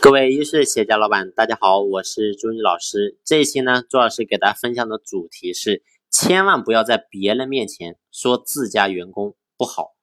各位优秀的企业家老板，大家好，我是朱毅老师。这一期呢，朱老师给大家分享的主题是：千万不要在别人面前说自家员工不好。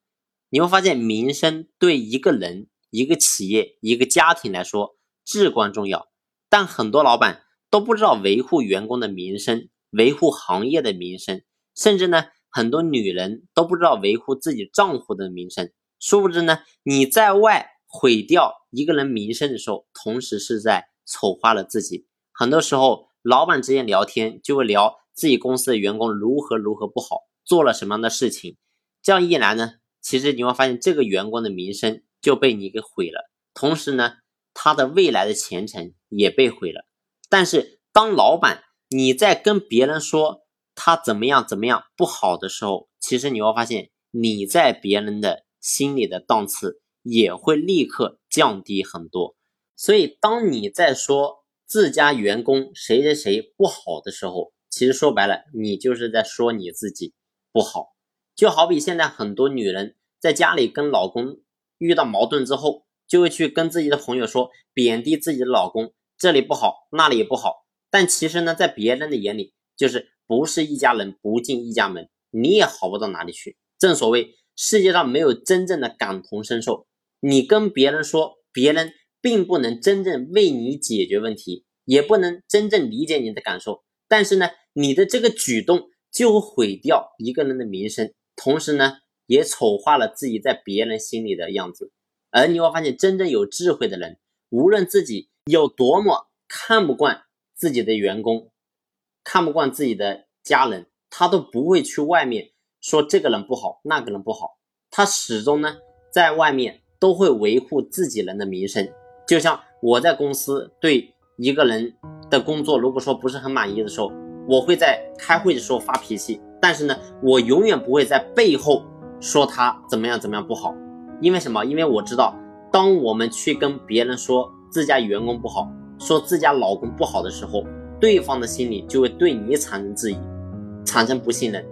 你会发现，名声对一个人、一个企业、一个家庭来说至关重要，但很多老板都不知道维护员工的名声，维护行业的名声，甚至呢，很多女人都不知道维护自己丈夫的名声。殊不知呢，你在外。毁掉一个人名声的时候，同时是在丑化了自己。很多时候，老板之间聊天就会聊自己公司的员工如何如何不好，做了什么样的事情。这样一来呢，其实你会发现这个员工的名声就被你给毁了，同时呢，他的未来的前程也被毁了。但是，当老板你在跟别人说他怎么样怎么样不好的时候，其实你会发现你在别人的心里的档次。也会立刻降低很多，所以当你在说自家员工谁谁谁不好的时候，其实说白了，你就是在说你自己不好。就好比现在很多女人在家里跟老公遇到矛盾之后，就会去跟自己的朋友说贬低自己的老公，这里不好，那里也不好。但其实呢，在别人的眼里，就是不是一家人不进一家门，你也好不到哪里去。正所谓世界上没有真正的感同身受。你跟别人说，别人并不能真正为你解决问题，也不能真正理解你的感受。但是呢，你的这个举动就会毁掉一个人的名声，同时呢，也丑化了自己在别人心里的样子。而你会发现，真正有智慧的人，无论自己有多么看不惯自己的员工，看不惯自己的家人，他都不会去外面说这个人不好，那个人不好。他始终呢，在外面。都会维护自己人的名声，就像我在公司对一个人的工作，如果说不是很满意的时候，我会在开会的时候发脾气，但是呢，我永远不会在背后说他怎么样怎么样不好，因为什么？因为我知道，当我们去跟别人说自家员工不好，说自家老公不好的时候，对方的心里就会对你产生质疑，产生不信任，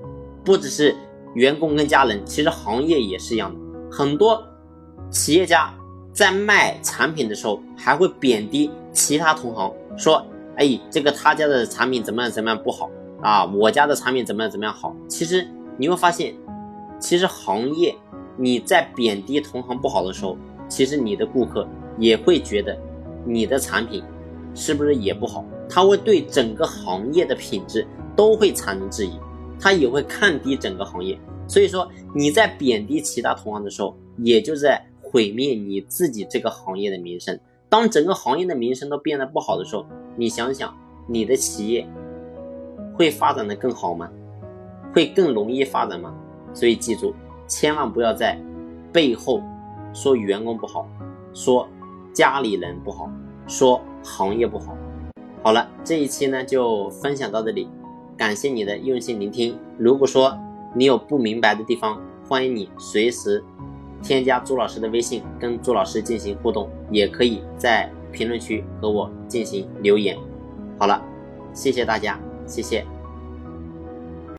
不只是员工跟家人，其实行业也是一样的，很多。企业家在卖产品的时候，还会贬低其他同行，说：“哎，这个他家的产品怎么样怎么样不好啊？我家的产品怎么样怎么样好？”其实你会发现，其实行业你在贬低同行不好的时候，其实你的顾客也会觉得你的产品是不是也不好？他会对整个行业的品质都会产生质疑，他也会看低整个行业。所以说你在贬低其他同行的时候，也就在。毁灭你自己这个行业的名声。当整个行业的名声都变得不好的时候，你想想，你的企业会发展的更好吗？会更容易发展吗？所以记住，千万不要在背后说员工不好，说家里人不好，说行业不好。好了，这一期呢就分享到这里，感谢你的用心聆听。如果说你有不明白的地方，欢迎你随时。添加朱老师的微信，跟朱老师进行互动，也可以在评论区和我进行留言。好了，谢谢大家，谢谢。